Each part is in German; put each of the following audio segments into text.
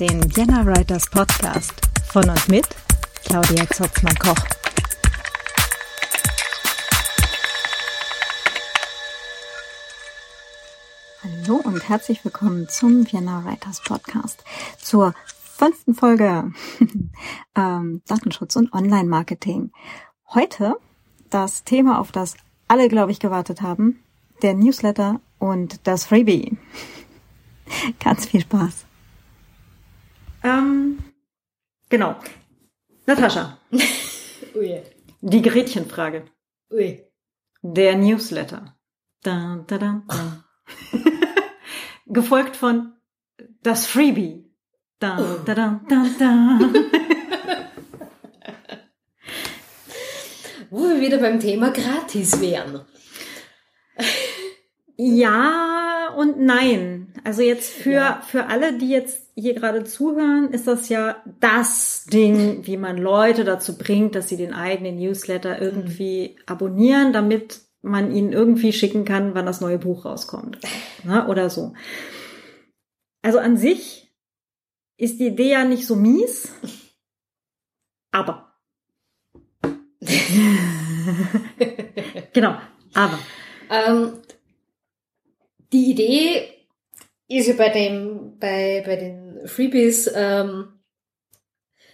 Den Vienna Writers Podcast von und mit Claudia Zotzmann-Koch. Hallo und herzlich willkommen zum Vienna Writers Podcast, zur fünften Folge ähm, Datenschutz und Online-Marketing. Heute das Thema, auf das alle, glaube ich, gewartet haben, der Newsletter und das Freebie. Ganz viel Spaß. Ähm, genau. Natascha. Ui. Die Gretchenfrage. Ui. Der Newsletter. Da, da, da, da. Gefolgt von das Freebie. Da, da, da, da, da. Wo wir wieder beim Thema gratis wären. Ja und nein. Also jetzt für, Ja. für alle, die jetzt hier gerade zuhören, ist das ja das Ding, wie man Leute dazu bringt, dass sie den eigenen Newsletter irgendwie abonnieren, damit man ihnen irgendwie schicken kann, wann das neue Buch rauskommt. Ne? Oder so. Also an sich ist die Idee ja nicht so mies, aber. genau, aber. Ähm, die Idee ist ja bei dem, bei, bei den Freebies, ähm,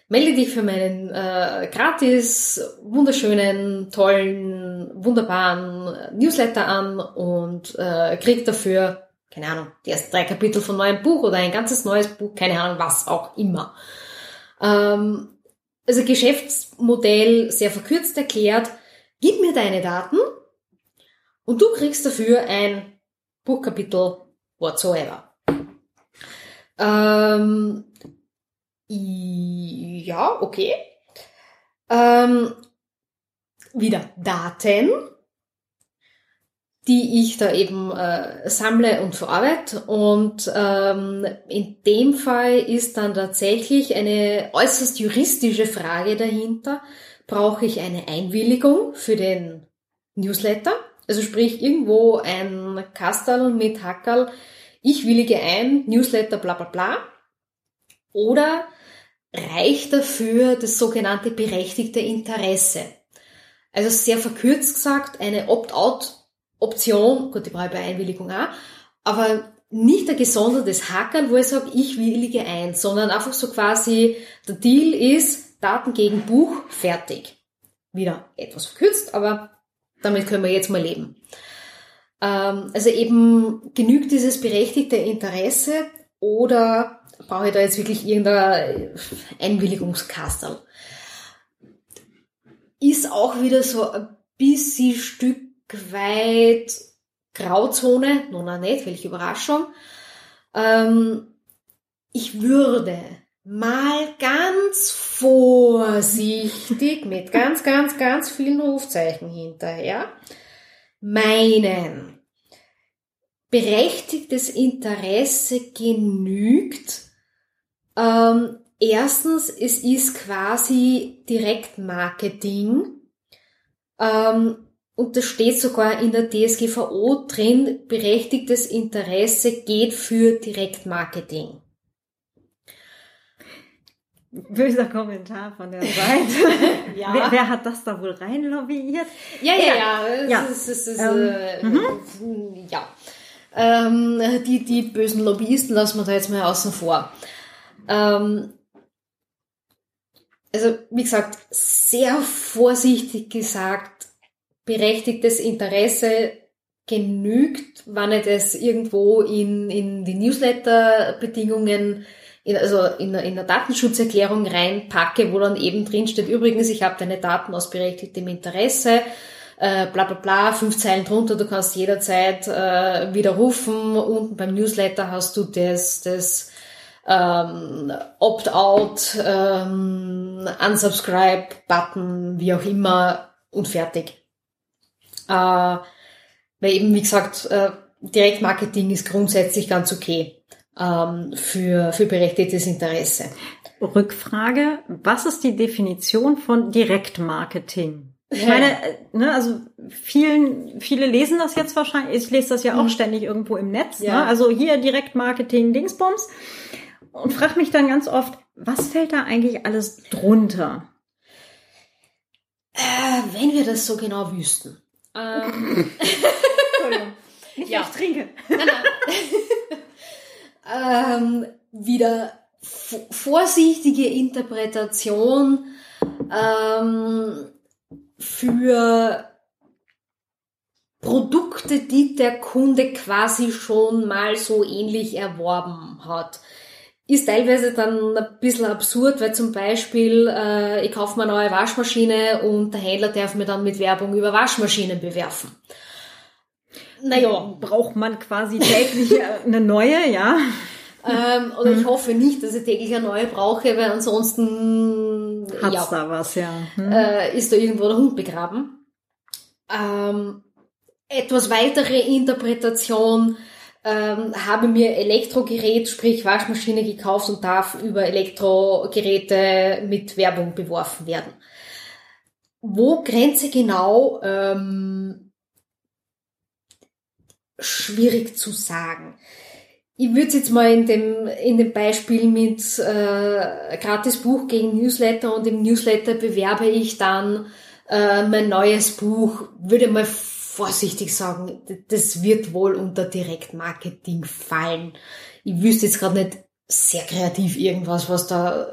melde dich für meinen äh, gratis, wunderschönen, tollen, wunderbaren Newsletter an und äh, krieg dafür, keine Ahnung, die ersten drei Kapitel von neuem Buch oder ein ganzes neues Buch, keine Ahnung, was auch immer. Ähm, also Geschäftsmodell sehr verkürzt erklärt, gib mir deine Daten und du kriegst dafür ein Buchkapitel whatsoever. Ähm, ja, okay. Ähm, wieder Daten, die ich da eben äh, sammle und verarbeite. Und ähm, in dem Fall ist dann tatsächlich eine äußerst juristische Frage dahinter. Brauche ich eine Einwilligung für den Newsletter? Also sprich irgendwo ein Kastel mit Hackerl, ich willige ein, Newsletter bla bla bla. Oder reicht dafür das sogenannte berechtigte Interesse? Also sehr verkürzt gesagt, eine Opt-out-Option, gut, die brauche ich bei Einwilligung auch, aber nicht ein gesondertes Hackerl, wo ich sage, ich willige ein, sondern einfach so quasi, der Deal ist Daten gegen Buch, fertig. Wieder etwas verkürzt, aber damit können wir jetzt mal leben. Ähm, also eben genügt dieses berechtigte Interesse oder brauche ich da jetzt wirklich irgendein Einwilligungskastel? Ist auch wieder so ein bisschen Stück weit Grauzone, nun auch nicht, welche Überraschung. Ähm, ich würde mal ganz vorsichtig mit ganz, ganz, ganz vielen Rufzeichen hinterher meinen, berechtigtes Interesse genügt. Ähm, erstens, es ist quasi Direktmarketing. Ähm, und das steht sogar in der DSGVO drin, berechtigtes Interesse geht für Direktmarketing. Böser Kommentar von der Seite. Ja. wer, wer hat das da wohl reinlobbyiert? Ja, ja, ja. Es Ja. Ist, es ist, Ähm, äh, ja. Ähm, die, die bösen Lobbyisten lassen wir da jetzt mal außen vor. Ähm, also, wie gesagt, sehr vorsichtig gesagt, berechtigtes Interesse genügt, wenn ich das irgendwo in, in die Newsletter-Bedingungen, in, also in, in der Datenschutzerklärung reinpacke, wo dann eben drin steht, übrigens, ich habe deine Daten aus berechtigtem Interesse, äh, bla bla bla, fünf Zeilen drunter, du kannst jederzeit äh, widerrufen. Unten beim Newsletter hast du das, das ähm, Opt-out, ähm, Unsubscribe-Button, wie auch immer und fertig. Äh, weil eben, wie gesagt, äh, Direktmarketing ist grundsätzlich ganz okay für, für berechtigtes Interesse. Rückfrage, was ist die Definition von Direktmarketing? Ich meine, äh, ne, also vielen, viele lesen das jetzt wahrscheinlich, ich lese das ja auch ständig irgendwo im Netz, Ja. ne? also hier Direktmarketing, Dingsbums. und frage mich dann ganz oft, was fällt da eigentlich alles drunter? Äh, wenn wir das so genau wüssten. Ähm, Entschuldigung. Nicht ja. ich trinke. nein, nein. ähm, wieder vorsichtige Interpretation ähm, für Produkte, die der Kunde quasi schon mal so ähnlich erworben hat. Ist teilweise dann ein bisschen absurd, weil zum Beispiel äh, ich kaufe mir eine neue Waschmaschine und der Händler darf mir dann mit Werbung über Waschmaschinen bewerfen. Naja, Braucht man quasi täglich eine neue, ja? ähm, oder ich hoffe nicht, dass ich täglich eine neue brauche, weil ansonsten Hat's ja, da was, ja. Hm? äh, ist da irgendwo der Hund begraben. Ähm, etwas weitere Interpretation ähm, habe mir Elektrogerät, sprich Waschmaschine gekauft und darf über Elektrogeräte mit Werbung beworfen werden. Wo Grenze genau ähm, schwierig zu sagen. Ich würde jetzt mal in dem, in dem Beispiel mit äh, gratis Buch gegen Newsletter und im Newsletter bewerbe ich dann äh, mein neues Buch, würde mal vorsichtig sagen, das wird wohl unter Direktmarketing fallen. Ich wüsste jetzt gerade nicht sehr kreativ irgendwas, was da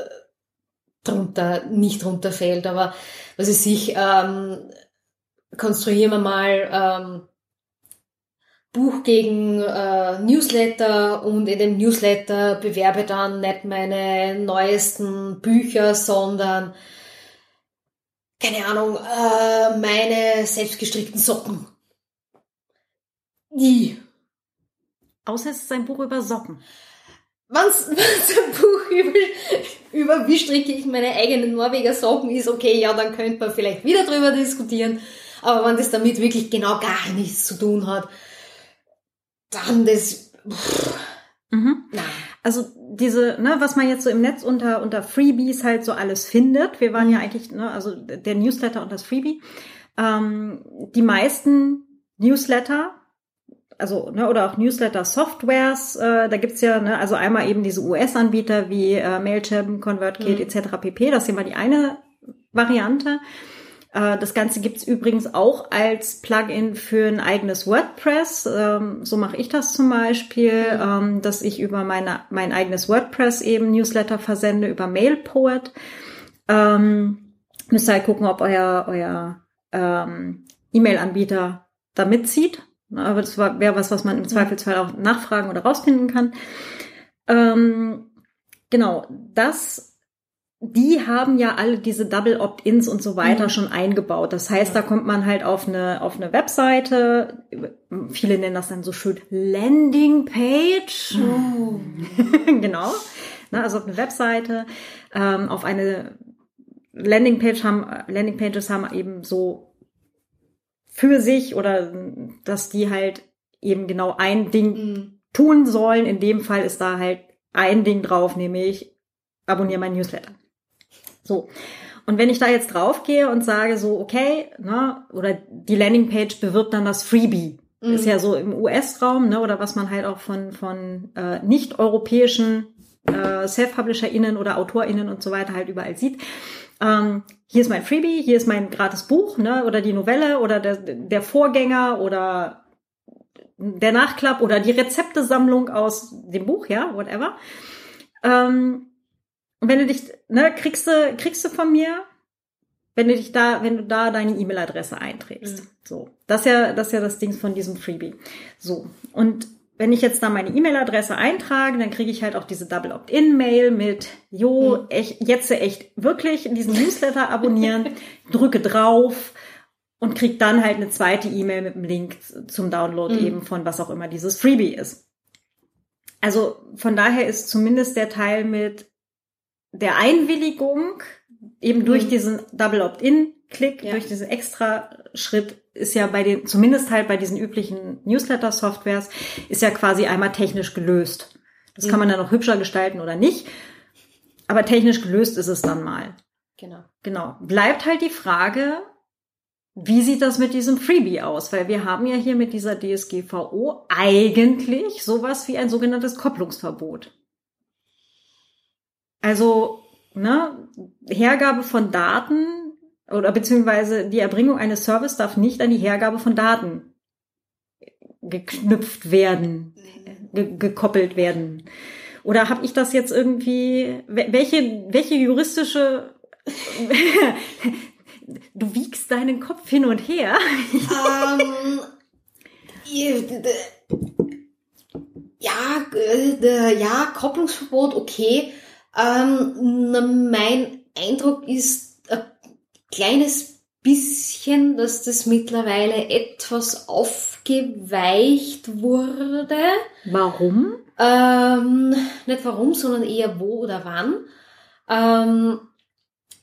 drunter, nicht drunter fällt, aber was ich sich, ähm, konstruieren wir mal ähm, Buch gegen äh, Newsletter und in dem Newsletter bewerbe dann nicht meine neuesten Bücher, sondern keine Ahnung, äh, meine selbstgestrickten Socken. Die. Außer es ist ein Buch über Socken. Wenn's, wenn's ein Buch über, über wie stricke ich meine eigenen Norweger Socken ist, okay, ja, dann könnte man vielleicht wieder drüber diskutieren. Aber wenn das damit wirklich genau gar nichts zu tun hat, dann das, pff, Mhm. nein. Also diese, ne, was man jetzt so im Netz unter, unter Freebies halt so alles findet. Wir waren ja eigentlich, ne, also der Newsletter und das Freebie. Ähm, die meisten Newsletter, also, ne, oder auch Newsletter-Softwares, äh, da gibt's ja, ne, also einmal eben diese US-Anbieter wie äh, Mailchimp, ConvertKit Mhm. etc. pp. Das ist immer die eine Variante. Äh, Das Ganze gibt's übrigens auch als Plugin für ein eigenes WordPress. Ähm, So mache ich das zum Beispiel, ähm, dass ich über meine, mein eigenes WordPress eben Newsletter versende, über MailPoet. Ähm, Müsst ihr halt gucken, ob euer, euer ähm, E-Mail-Anbieter da mitzieht. Aber das wäre was, was man im Zweifelsfall auch nachfragen oder rausfinden kann. Ähm, genau, das die haben ja alle diese Double Opt-ins und so weiter Mhm. schon eingebaut. Das heißt, da kommt man halt auf eine, auf eine Webseite. Viele nennen das dann so schön Landing Page. genau. Na, also auf eine Webseite, ähm, auf eine Landingpage haben, Landingpages haben eben so für sich oder dass die halt eben genau ein Ding Mhm. tun sollen. In dem Fall ist da halt ein Ding drauf, nämlich abonniere mein Newsletter. So. Und wenn ich da jetzt draufgehe und sage so, okay, ne, oder die Landingpage bewirbt dann das Freebie. Mhm. Ist ja so im US-Raum, ne, oder was man halt auch von, von äh, nicht-europäischen äh, Self-PublisherInnen oder AutorInnen und so weiter halt überall sieht. Ähm, hier ist mein Freebie, hier ist mein gratis Buch, ne, oder die Novelle oder der, der Vorgänger oder der Nachklapp oder die Rezeptesammlung aus dem Buch, ja, whatever. Ähm, und wenn du dich, ne, kriegst du, kriegst du von mir, wenn du dich da, wenn du da deine E-Mail-Adresse einträgst. Mhm. So. Das ist ja, das ist ja das Ding von diesem Freebie. So. Und wenn ich jetzt da meine E-Mail-Adresse eintrage, dann kriege ich halt auch diese Double Opt-in-Mail mit, jo, Mhm. echt, jetzt echt wirklich diesen Newsletter abonnieren, drücke drauf und krieg dann halt eine zweite E-Mail mit dem Link zum Download Mhm. eben von was auch immer dieses Freebie ist. Also von daher ist zumindest der Teil mit der Einwilligung eben durch Mhm. diesen Double Opt-in-Klick, Ja. durch diesen extra Schritt ist ja bei den, zumindest halt bei diesen üblichen Newsletter-Softwares, ist ja quasi einmal technisch gelöst. Das kann Mhm. man dann noch hübscher gestalten oder nicht. Aber technisch gelöst ist es dann mal. Genau. Genau. Bleibt halt die Frage, wie sieht das mit diesem Freebie aus? Weil wir haben ja hier mit dieser DSGVO eigentlich sowas wie ein sogenanntes Kopplungsverbot. Also, ne, Hergabe von Daten oder beziehungsweise die Erbringung eines Service darf nicht an die Hergabe von Daten geknüpft werden, ge gekoppelt werden. Oder habe ich das jetzt irgendwie, welche, welche juristische, du wiegst deinen Kopf hin und her? Ähm, ja, äh, ja, Kopplungsverbot, okay. Ähm, mein Eindruck ist ein kleines bisschen, dass das mittlerweile etwas aufgeweicht wurde. Warum? Ähm, nicht warum, sondern eher wo oder wann. Ähm,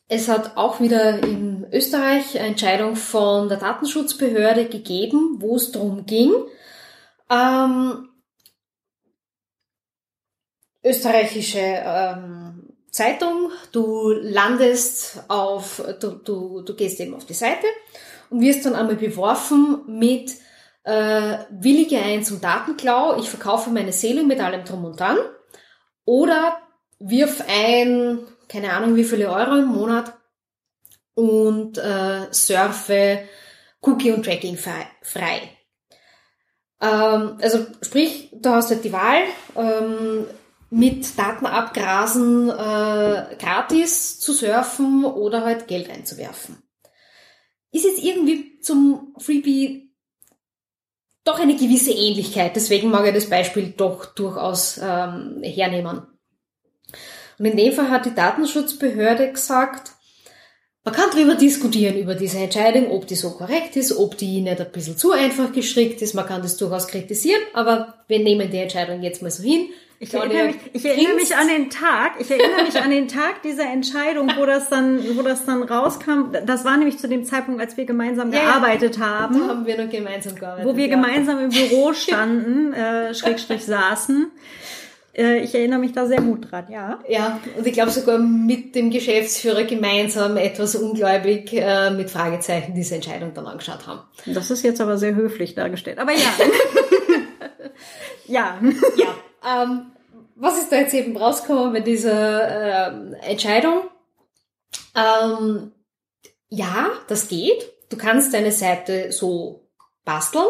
es hat auch wieder in Österreich eine Entscheidung von der Datenschutzbehörde gegeben, wo es darum ging, ähm, österreichische ähm, Zeitung, du landest auf, du, du, du gehst eben auf die Seite und wirst dann einmal beworfen mit äh, willige ein zum Datenklau, ich verkaufe meine Seele mit allem drum und dran. Oder wirf ein, keine Ahnung wie viele Euro im Monat und äh, surfe Cookie und Tracking frei. Ähm, also sprich, du hast halt die Wahl, ähm, mit Daten abgrasen äh, gratis zu surfen oder halt Geld einzuwerfen. Ist jetzt irgendwie zum Freebie doch eine gewisse Ähnlichkeit, deswegen mag ich das Beispiel doch durchaus ähm, hernehmen. Und in dem Fall hat die Datenschutzbehörde gesagt, man kann darüber diskutieren, über diese Entscheidung, ob die so korrekt ist, ob die nicht ein bisschen zu einfach gestrickt ist. Man kann das durchaus kritisieren, aber wir nehmen die Entscheidung jetzt mal so hin. Ich erinnere, mich, ich erinnere mich an den Tag, ich erinnere mich an den Tag dieser Entscheidung, wo das dann, wo das dann rauskam. Das war nämlich zu dem Zeitpunkt, als wir gemeinsam ja, gearbeitet haben. Da haben wir noch gemeinsam gearbeitet. Wo wir ja. gemeinsam im Büro standen, äh, Schrägstrich saßen. Äh, ich erinnere mich da sehr gut dran, ja. Ja, und ich glaube sogar mit dem Geschäftsführer gemeinsam etwas ungläubig äh, mit Fragezeichen diese Entscheidung dann angeschaut haben. Das ist jetzt aber sehr höflich dargestellt. Aber ja. ja. Ja. Ähm, was ist da jetzt eben rausgekommen bei dieser äh, Entscheidung? Ähm, ja, das geht. Du kannst deine Seite so basteln.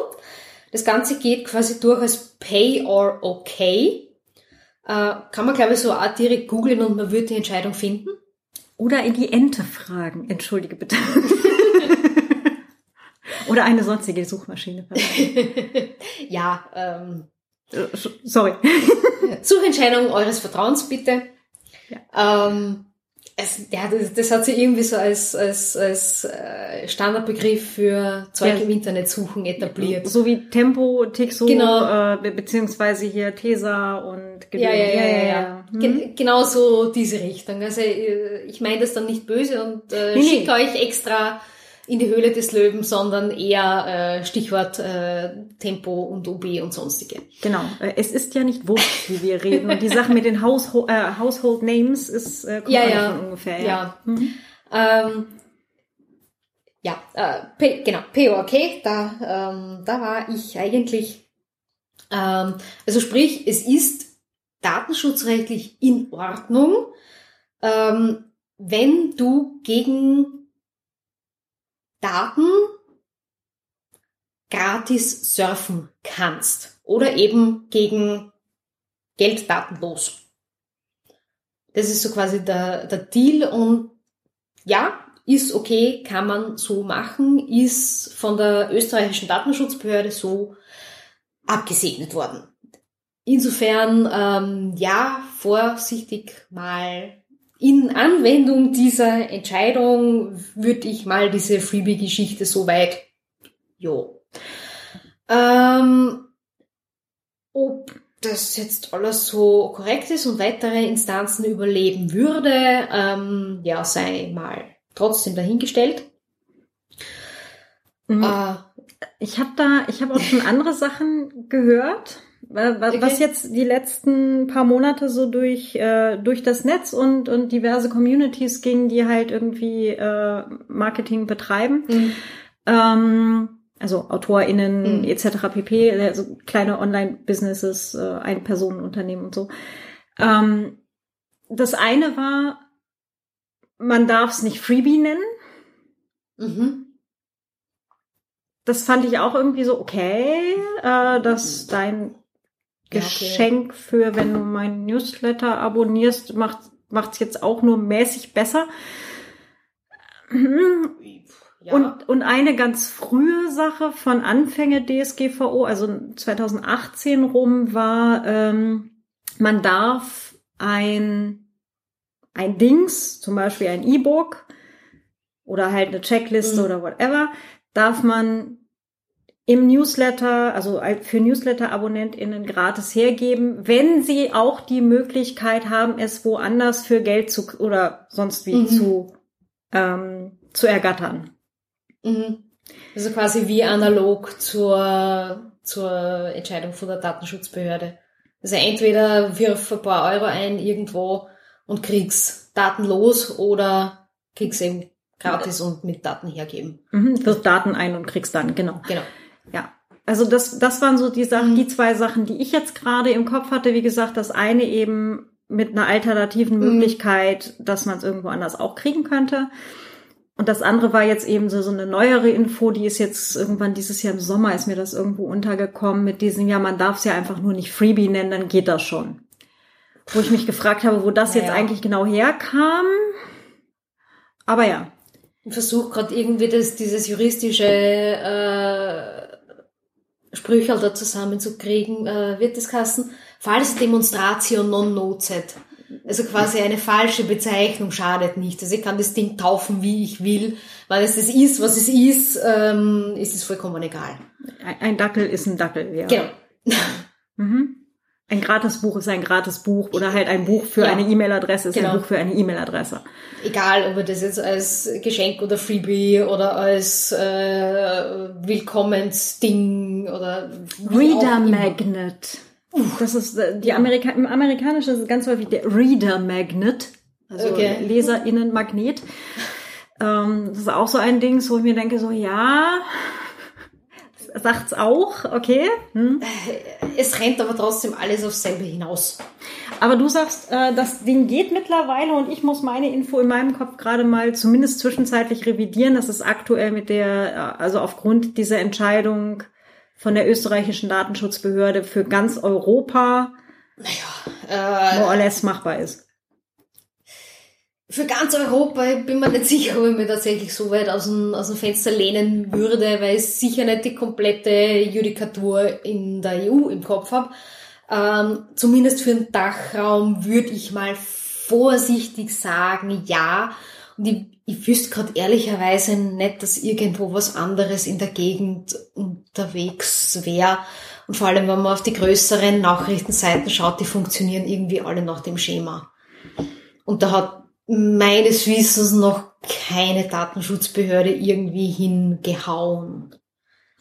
Das Ganze geht quasi durch als Pay or Okay. Äh, kann man, glaube ich, so auch direkt googeln und man wird die Entscheidung finden. Oder in die Ente fragen. Entschuldige bitte. Oder eine sonstige Suchmaschine. ja, ähm, äh, sorry. Suchentscheidung eures Vertrauens bitte. Ja. Ähm, es, ja, das, das hat sich irgendwie so als, als, als äh, Standardbegriff für Zeug ja. im Internet suchen etabliert. So wie Tempo, Tixo, genau. äh, beziehungsweise hier Tesa und ja, ja, ja, ja, ja. Hm? Genau so diese Richtung. Also äh, ich meine das dann nicht böse und äh, nee, schicke nee. euch extra in die Höhle des Löwen, sondern eher äh, Stichwort äh, Tempo und OB und sonstige. Genau. Äh, es ist ja nicht wurscht, wie wir reden. Und die Sache mit den Household, äh, Household Names ist äh, kommt ja, ja. von ungefähr. Ja. Ja, mhm. ähm, ja äh, P, genau, POK, da, ähm, da war ich eigentlich, ähm, also sprich, es ist datenschutzrechtlich in Ordnung, ähm, wenn du gegen Daten gratis surfen kannst oder eben gegen Geld datenlos. Das ist so quasi der, der Deal und ja, ist okay, kann man so machen, ist von der österreichischen Datenschutzbehörde so abgesegnet worden. Insofern, ähm, ja, vorsichtig mal in Anwendung dieser Entscheidung würde ich mal diese Freebie-Geschichte so weit, jo. Ähm, ob das jetzt alles so korrekt ist und weitere Instanzen überleben würde, ähm, ja, sei mal trotzdem dahingestellt. Mhm. Äh, ich habe da, ich habe auch schon andere Sachen gehört was, jetzt die letzten paar Monate so durch, äh, durch das Netz und, und diverse Communities ging, die halt irgendwie äh, Marketing betreiben. Mhm. Ähm, also AutorInnen mhm. etc. pp, also kleine Online-Businesses, äh, Ein-Personen-Unternehmen und so. Ähm, das eine war, man darf es nicht Freebie nennen. Mhm. Das fand ich auch irgendwie so okay, äh, dass dein Ja, okay. Geschenk für, wenn du meinen Newsletter abonnierst, macht macht's jetzt auch nur mäßig besser. Ja. Und, und eine ganz frühe Sache von Anfänge DSGVO, also 2018 rum, war, ähm, man darf ein, ein Dings, zum Beispiel ein E-Book oder halt eine Checkliste Mhm. oder whatever, darf man im Newsletter, also als- für Newsletter-AbonnentInnen gratis hergeben, wenn sie auch die Möglichkeit haben, es woanders für Geld zu oder sonst wie Mhm. zu, ähm, zu ergattern. Mhm. Also quasi wie analog zur, zur Entscheidung von der Datenschutzbehörde. Also entweder wirf ein paar Euro ein irgendwo und krieg's datenlos oder krieg's eben gratis und mit Daten hergeben. Mhm, wirf Daten ein und kriegst dann, genau. Genau. Ja. Also das, das waren so die Sachen, Mhm. die zwei Sachen, die ich jetzt gerade im Kopf hatte. Wie gesagt, das eine eben mit einer alternativen Mhm. Möglichkeit, dass man es irgendwo anders auch kriegen könnte. Und das andere war jetzt eben so, so eine neuere Info, die ist jetzt irgendwann dieses Jahr im Sommer ist mir das irgendwo untergekommen mit diesem, ja, man darf es ja einfach nur nicht Freebie nennen, dann geht das schon. Wo ich mich gefragt habe, wo das jetzt Naja. eigentlich genau herkam. Aber ja. Ich versuche gerade irgendwie das, dieses juristische äh, Sprüchel da zusammenzukriegen, äh, wird das heißen, falls Demonstratio non nocet. Also quasi eine falsche Bezeichnung schadet nicht. Also ich kann das Ding taufen, wie ich will. Weil es das ist, was es ist, ähm, ist es vollkommen egal. Ein Dackel ist ein Dackel, ja. Genau. Mhm. Ein Gratisbuch ist ein Gratisbuch oder halt ein Buch für Ja. eine E-Mail-Adresse ist Genau. ein Buch für eine E-Mail-Adresse. Egal, ob man das jetzt als Geschenk oder Freebie oder als äh, Willkommensding oder Reader. Magnet. Das ist äh, die Amerika im Amerikanischen ist es ganz häufig der Reader Magnet, also Okay. Leserinnenmagnet. Ähm, das ist auch so ein Ding, wo ich mir denke, so ja, sagt's auch, okay. Hm. Es rennt aber trotzdem alles aufs selbe hinaus. Aber du sagst, äh, das Ding geht mittlerweile und ich muss meine Info in meinem Kopf gerade mal zumindest zwischenzeitlich revidieren. Das ist aktuell mit der, äh, also aufgrund dieser Entscheidung von der österreichischen Datenschutzbehörde für ganz Europa Äh, more or less machbar ist. für ganz Europa ich bin mir nicht sicher, ob ich mir tatsächlich so weit aus dem, aus dem Fenster lehnen würde, weil ich sicher nicht die komplette Judikatur in der EU im Kopf habe. Ähm, zumindest für den Dachraum würde ich mal vorsichtig sagen, ja. Und ich, ich wüsste gerade ehrlicherweise nicht, dass irgendwo was anderes in der Gegend unterwegs wäre. Und vor allem, wenn man auf die größeren Nachrichtenseiten schaut, die funktionieren irgendwie alle nach dem Schema. Und da hat meines Wissens noch keine Datenschutzbehörde irgendwie hingehauen.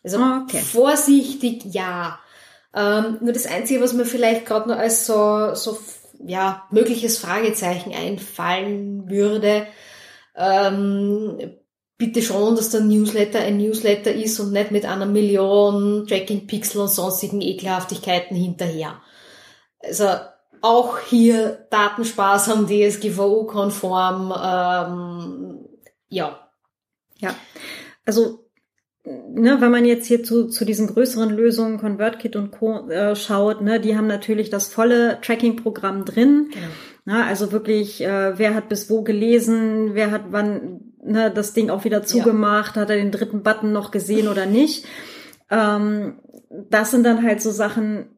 Also Okay. vorsichtig, ja. Ähm, nur das Einzige, was mir vielleicht gerade nur als so, so ja, mögliches Fragezeichen einfallen würde, ähm, bitte schon, dass der Newsletter ein Newsletter ist und nicht mit einer Million Tracking-Pixel und sonstigen Ekelhaftigkeiten hinterher. Also auch hier datensparsam, DSGVO-konform, ähm, ja. Ja. Also, ne, wenn man jetzt hier zu, zu diesen größeren Lösungen, ConvertKit und Co. Äh, schaut, ne, die haben natürlich das volle Tracking-Programm drin. Genau. Na, also wirklich, äh, wer hat bis wo gelesen, wer hat wann ne, das Ding auch wieder zugemacht, hat er den dritten Button noch gesehen oder nicht. Ähm, das sind dann halt so Sachen,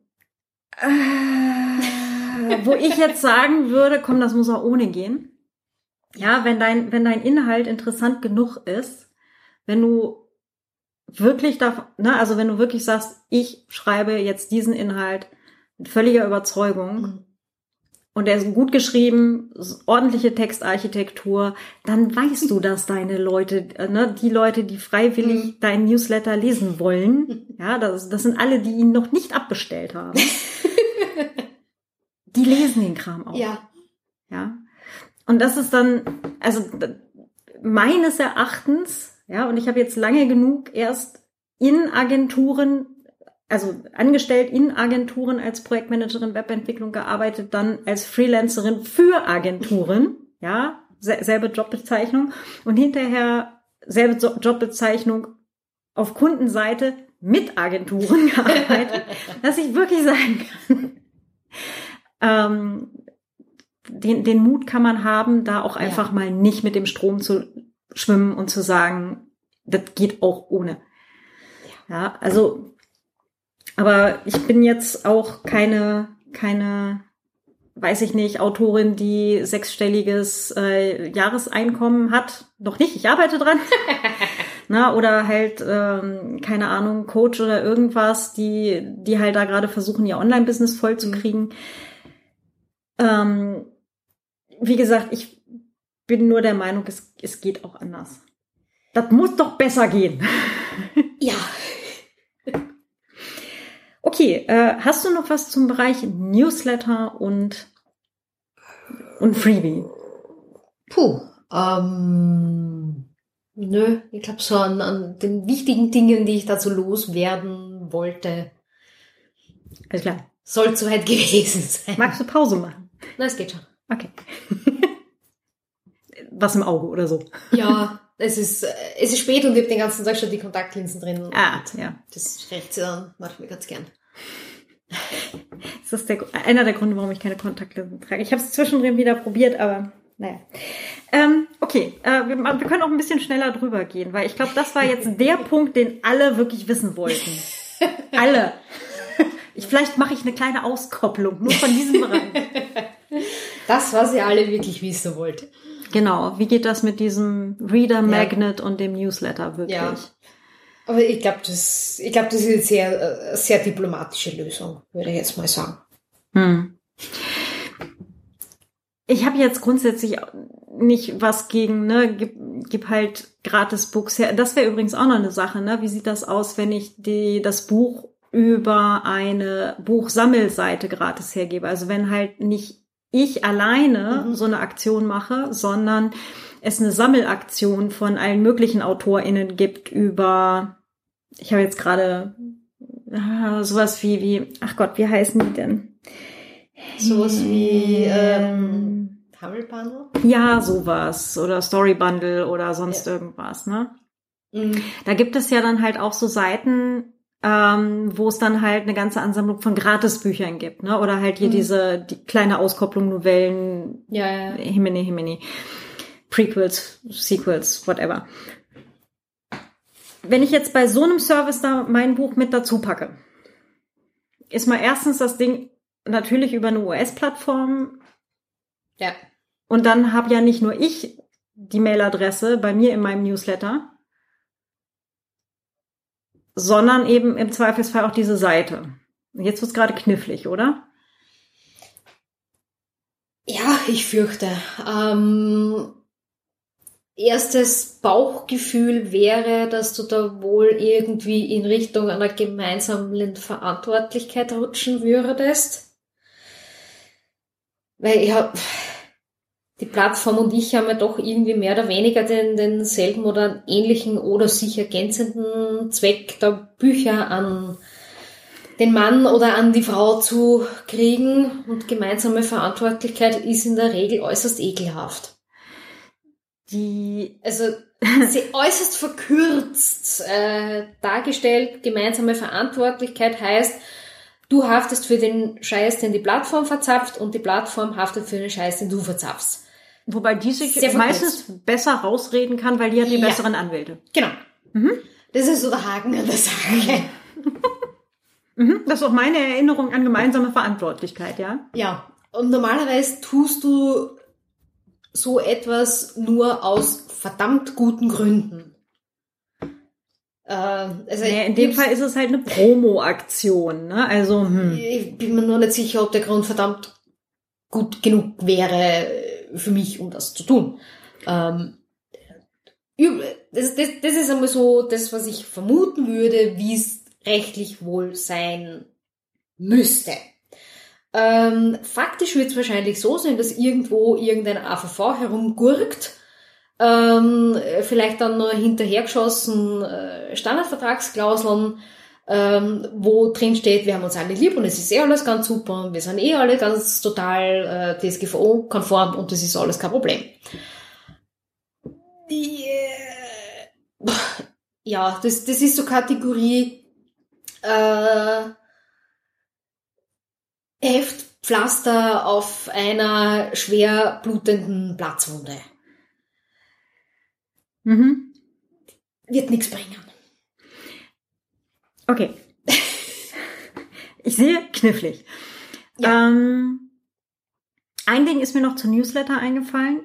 äh, wo ich jetzt sagen würde, komm, das muss auch ohne gehen. Ja, wenn dein, wenn dein Inhalt interessant genug ist, wenn du wirklich da, ne, also wenn du wirklich sagst, ich schreibe jetzt diesen Inhalt mit völliger Überzeugung, Mhm. und der ist gut geschrieben, ordentliche Textarchitektur, dann weißt du, dass deine Leute, äh, ne, die Leute, die freiwillig Mhm. deinen Newsletter lesen wollen, ja, das, das sind alle, die ihn noch nicht abbestellt haben. die lesen den Kram auch. Ja. Ja. Und das ist dann, also meines Erachtens, ja, und ich habe jetzt lange genug erst in Agenturen also angestellt in Agenturen als Projektmanagerin Webentwicklung gearbeitet, dann als Freelancerin für Agenturen, ja, selbe Jobbezeichnung und hinterher selbe Jobbezeichnung auf Kundenseite mit Agenturen gearbeitet, dass ich wirklich sagen kann, ähm, den, den Mut kann man haben, da auch einfach ja. mal nicht mit dem Strom zu schwimmen und zu sagen, das geht auch ohne. Ja, also, aber ich bin jetzt auch keine, keine, weiß ich nicht, Autorin, die sechsstelliges äh, Jahreseinkommen hat. Noch nicht, ich arbeite dran. Na, oder halt, ähm, keine Ahnung, Coach oder irgendwas, die, die halt da gerade versuchen, ihr Online-Business vollzukriegen. Mhm. Ähm, wie gesagt, ich bin nur der Meinung, es, es geht auch anders. Das muss doch besser gehen. Ja. Okay, äh, hast du noch was zum Bereich Newsletter und, und Freebie? Puh, ähm, nö, ich glaube so an, an den wichtigen Dingen, die ich dazu loswerden wollte. Alles klar. Soll soweit gewesen sein. Magst du Pause machen? Na, es geht schon. Okay. Was im Auge oder so. Ja, es ist, es ist spät und ich habe den ganzen Tag schon die Kontaktlinsen drin. Ah, ja. Das rechts dann mache ich mir ganz gern. Das ist der, einer der Gründe, warum ich keine Kontaktlinsen trage. Ich habe es zwischendrin wieder probiert, aber naja. Ähm, okay, äh, wir, wir, können auch ein bisschen schneller drüber gehen, weil ich glaube, das war jetzt der Punkt, den alle wirklich wissen wollten. alle. Ich, vielleicht mache ich eine kleine Auskopplung, nur von diesem Bereich. Das, was ihr alle wirklich wissen wollt. Genau. Wie geht das mit diesem Reader Magnet ja. und dem Newsletter wirklich? Ja. Aber ich glaube, das, ich glaube, das ist eine sehr, sehr diplomatische Lösung, würde ich jetzt mal sagen. Hm. Ich habe jetzt grundsätzlich nicht was gegen, ne, gib, gib halt gratis Books her. Das wäre übrigens auch noch eine Sache, ne? Wie sieht das aus, wenn ich die, das Buch über eine Buchsammelseite gratis hergebe? Also wenn halt nicht ich alleine mhm. so eine Aktion mache, sondern es eine Sammelaktion von allen möglichen AutorInnen gibt über, ich habe jetzt gerade ah, sowas wie, wie, ach Gott, wie heißen die denn? Sowas wie ähm, Tumble Bundle? Ja, sowas. Oder Story Bundle oder sonst ja. irgendwas, ne? Mhm. Da gibt es ja dann halt auch so Seiten, ähm, wo es dann halt eine ganze Ansammlung von Gratisbüchern gibt, ne? Oder halt hier mhm. diese die kleine Auskopplung, Novellen, ja, ja. Himini, Himini. Prequels, Sequels, whatever. Wenn ich jetzt bei so einem Service da mein Buch mit dazu packe, ist mal erstens das Ding natürlich über eine US-Plattform. Ja. Und dann habe ja nicht nur ich die Mailadresse bei mir in meinem Newsletter, sondern eben im Zweifelsfall auch diese Seite. Jetzt wird's gerade knifflig, oder? Ja, ich fürchte. Ähm, erstes Bauchgefühl wäre, dass du da wohl irgendwie in Richtung einer gemeinsamen Verantwortlichkeit rutschen würdest. Weil habe die Plattform und ich haben ja doch irgendwie mehr oder weniger den, denselben oder ähnlichen oder sich ergänzenden Zweck, da Bücher an den Mann oder an die Frau zu kriegen und gemeinsame Verantwortlichkeit ist in der Regel äußerst ekelhaft. Die, also sie äußerst verkürzt äh, dargestellt, gemeinsame Verantwortlichkeit heißt, du haftest für den Scheiß, den die Plattform verzapft und die Plattform haftet für den Scheiß, den du verzapfst. Wobei die sich meistens besser rausreden kann, weil die hat die ja. besseren Anwälte. Genau. Mhm. Das ist so der Haken an der Sache. mhm. Das ist auch meine Erinnerung an gemeinsame Verantwortlichkeit, ja? Ja. Und normalerweise tust du so etwas nur aus verdammt guten Gründen. Äh, also naja, in dem Fall ist es halt eine Promo-Aktion, ne? Also, hm. Ich bin mir nur nicht sicher, ob der Grund verdammt gut genug wäre, für mich, um das zu tun. Ähm, das, das, das ist einmal so das, was ich vermuten würde, wie es rechtlich wohl sein müsste. Ähm, faktisch wird es wahrscheinlich so sein, dass irgendwo irgendein AVV herumgurkt, ähm, vielleicht dann nur hinterhergeschossen äh, Standardvertragsklauseln ähm, wo drin steht, wir haben uns alle lieb und es ist eh alles ganz super und wir sind eh alle ganz total äh, DSGVO-konform und das ist alles kein Problem. Yeah. Ja, das, das ist so Kategorie äh, Heftpflaster auf einer schwer blutenden Platzwunde. Mhm. Wird nichts bringen. Okay. ich sehe knifflig. Ja. Ähm, ein Ding ist mir noch zu Newsletter eingefallen,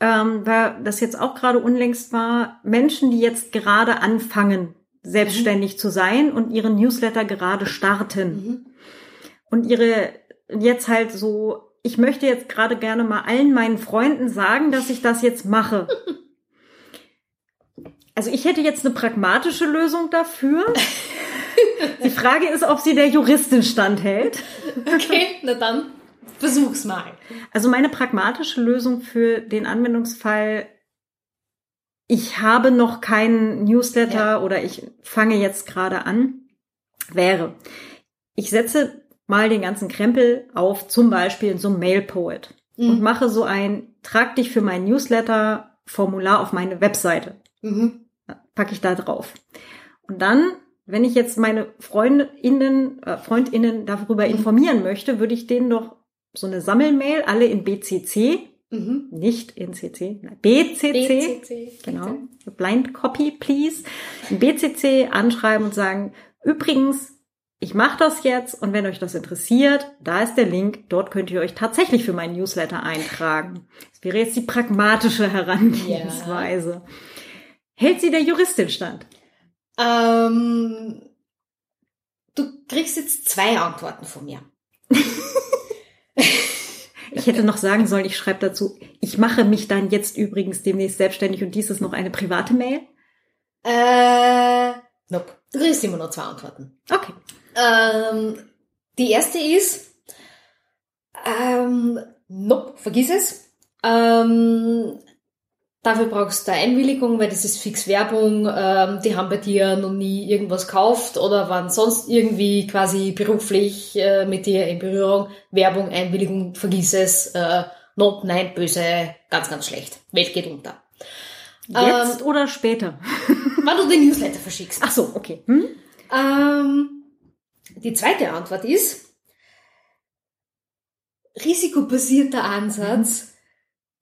ähm, weil das jetzt auch gerade unlängst war. Menschen, die jetzt gerade anfangen, selbstständig mhm. zu sein und ihren Newsletter gerade starten. Mhm. Und ihre jetzt halt so, ich möchte jetzt gerade gerne mal allen meinen Freunden sagen, dass ich das jetzt mache. Also ich hätte jetzt eine pragmatische Lösung dafür. Die Frage ist, ob sie der Juristin standhält. Okay, na dann versuch's mal. Also meine pragmatische Lösung für den Anwendungsfall, ich habe noch keinen Newsletter ja. oder ich fange jetzt gerade an, wäre, ich setze mal den ganzen Krempel auf, zum Beispiel in so einem Mailpoet mhm. und mache so ein Trag dich für mein Newsletter Formular auf meine Webseite. Mhm packe ich da drauf. Und dann, wenn ich jetzt meine Freundinnen, äh, Freundinnen darüber informieren möchte, würde ich denen doch so eine Sammelmail, alle in BCC, mhm. nicht in CC, BCC, BCC genau, Blind Copy, please, in BCC anschreiben und sagen, übrigens, ich mache das jetzt und wenn euch das interessiert, da ist der Link, dort könnt ihr euch tatsächlich für meinen Newsletter eintragen. Das wäre jetzt die pragmatische Herangehensweise. Ja. Hält sie der Juristin stand? Ähm, du kriegst jetzt zwei Antworten von mir. ich hätte noch sagen sollen, ich schreibe dazu, ich mache mich dann jetzt übrigens demnächst selbstständig und dies ist noch eine private Mail. Äh, nope. Du kriegst immer nur zwei Antworten. Okay. Ähm, die erste ist, ähm, nope, vergiss es. Ähm, Dafür brauchst du Einwilligung, weil das ist fix Werbung. Ähm, die haben bei dir noch nie irgendwas gekauft oder waren sonst irgendwie quasi beruflich äh, mit dir in Berührung. Werbung, Einwilligung, vergiss es. Äh, not, nein, böse, ganz, ganz schlecht. Welt geht unter. Jetzt ähm, oder später? wann du den Newsletter verschickst. Ach so, okay. Hm? Ähm, die zweite Antwort ist, risikobasierter Ansatz,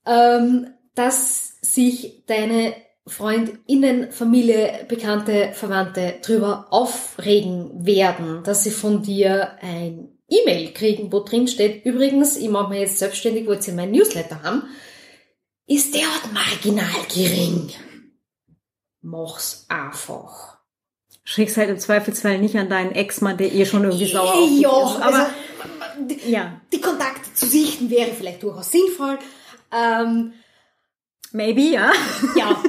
mhm. ähm, dass sich deine Freundinnen, Familie, Bekannte, Verwandte drüber aufregen werden, dass sie von dir ein E-Mail kriegen, wo drin steht, übrigens, ich mache mich jetzt selbstständig, wollt ihr mein Newsletter haben, ist derart marginal gering. Mach's einfach. Schick's halt im Zweifelsfall nicht an deinen Ex-Mann, der eh schon irgendwie sauer auf ja, ist. Aber also, die, ja. die Kontakte zu sichten wäre vielleicht durchaus sinnvoll. Ähm, Maybe, ja. Ja.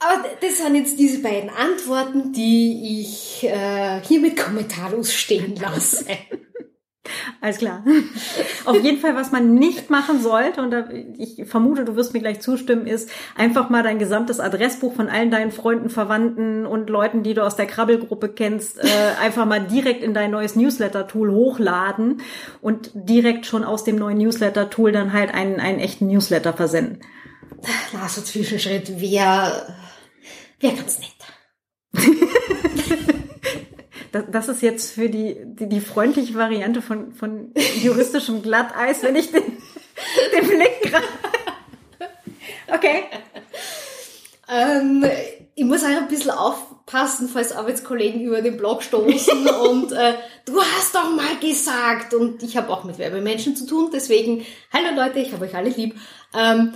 Aber das sind jetzt diese beiden Antworten, die ich äh, hiermit kommentarlos stehen lasse. Alles klar. Auf jeden Fall, was man nicht machen sollte, und da, ich vermute, du wirst mir gleich zustimmen, ist einfach mal dein gesamtes Adressbuch von allen deinen Freunden, Verwandten und Leuten, die du aus der Krabbelgruppe kennst, äh, einfach mal direkt in dein neues Newsletter-Tool hochladen und direkt schon aus dem neuen Newsletter-Tool dann halt einen, einen echten Newsletter versenden so Zwischenschritt wäre wär ganz nett. das, das ist jetzt für die, die, die freundliche Variante von, von juristischem Glatteis, wenn ich den, den Blick gerade. Okay. Ähm, ich muss auch ein bisschen aufpassen, falls Arbeitskollegen über den Blog stoßen und äh, du hast doch mal gesagt und ich habe auch mit Werbemenschen zu tun, deswegen, hallo Leute, ich habe euch alle lieb. Ähm,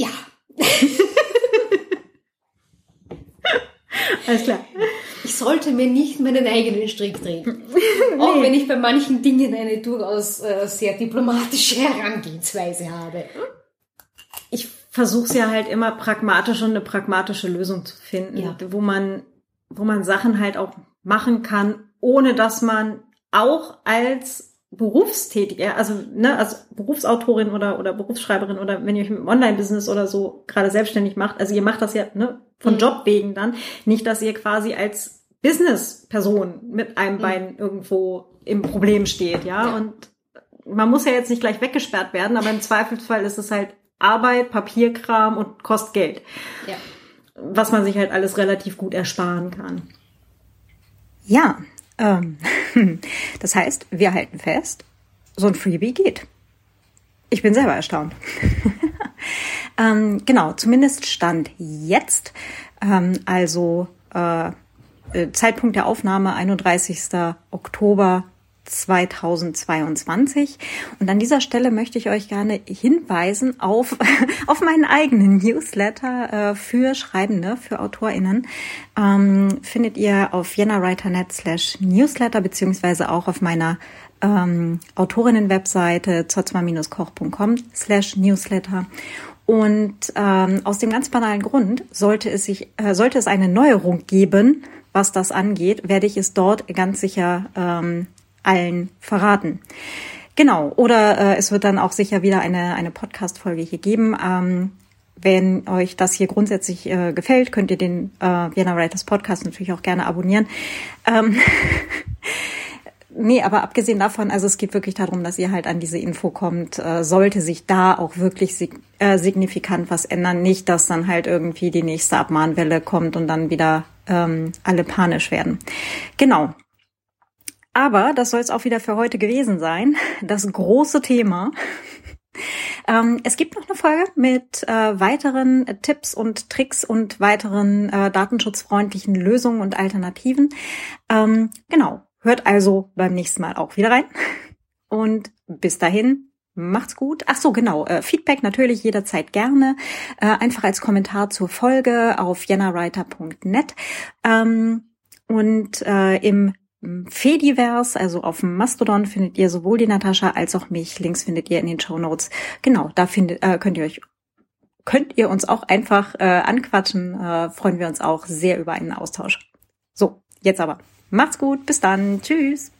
ja. Alles klar. Ich sollte mir nicht meinen eigenen Strick drehen. nee. Auch wenn ich bei manchen Dingen eine durchaus äh, sehr diplomatische Herangehensweise habe. Ich versuche es ja halt immer pragmatisch und eine pragmatische Lösung zu finden, ja. wo man, wo man Sachen halt auch machen kann, ohne dass man auch als berufstätig, also ne, als Berufsautorin oder oder Berufsschreiberin oder wenn ihr euch im Online-Business oder so gerade selbstständig macht, also ihr macht das ja ne, von mhm. Job wegen dann, nicht, dass ihr quasi als Business-Person mit einem mhm. Bein irgendwo im Problem steht, ja, und man muss ja jetzt nicht gleich weggesperrt werden, aber im Zweifelsfall ist es halt Arbeit, Papierkram und kostet Geld. Ja. Was man sich halt alles relativ gut ersparen kann. Ja, ähm, das heißt, wir halten fest, so ein Freebie geht. Ich bin selber erstaunt. ähm, genau, zumindest stand jetzt, ähm, also äh, äh Zeitpunkt der Aufnahme 31. Oktober 2022. Und an dieser Stelle möchte ich euch gerne hinweisen auf, auf meinen eigenen Newsletter äh, für Schreibende, für AutorInnen. Ähm, findet ihr auf jennawriter.net slash Newsletter beziehungsweise auch auf meiner ähm, Autorinnen-Webseite zotzma-koch.com slash Newsletter. Und ähm, aus dem ganz banalen Grund sollte es sich, äh, sollte es eine Neuerung geben, was das angeht, werde ich es dort ganz sicher ähm, allen verraten. Genau, oder äh, es wird dann auch sicher wieder eine, eine Podcast-Folge hier geben. Ähm, wenn euch das hier grundsätzlich äh, gefällt, könnt ihr den äh, Vienna Writers Podcast natürlich auch gerne abonnieren. Ähm, nee, aber abgesehen davon, also es geht wirklich darum, dass ihr halt an diese Info kommt, äh, sollte sich da auch wirklich sig äh, signifikant was ändern. Nicht, dass dann halt irgendwie die nächste Abmahnwelle kommt und dann wieder ähm, alle panisch werden. Genau. Aber das soll es auch wieder für heute gewesen sein. Das große Thema. Ähm, es gibt noch eine Folge mit äh, weiteren Tipps und Tricks und weiteren äh, datenschutzfreundlichen Lösungen und Alternativen. Ähm, genau. Hört also beim nächsten Mal auch wieder rein. Und bis dahin, macht's gut. Ach so, genau. Äh, Feedback natürlich jederzeit gerne. Äh, einfach als Kommentar zur Folge auf jennawriter.net. Ähm, und äh, im Fediverse, also auf dem Mastodon findet ihr sowohl die Natascha als auch mich. Links findet ihr in den Show Notes. Genau, da findet, äh, könnt ihr euch könnt ihr uns auch einfach äh, anquatschen. Äh, freuen wir uns auch sehr über einen Austausch. So, jetzt aber. Macht's gut, bis dann. Tschüss.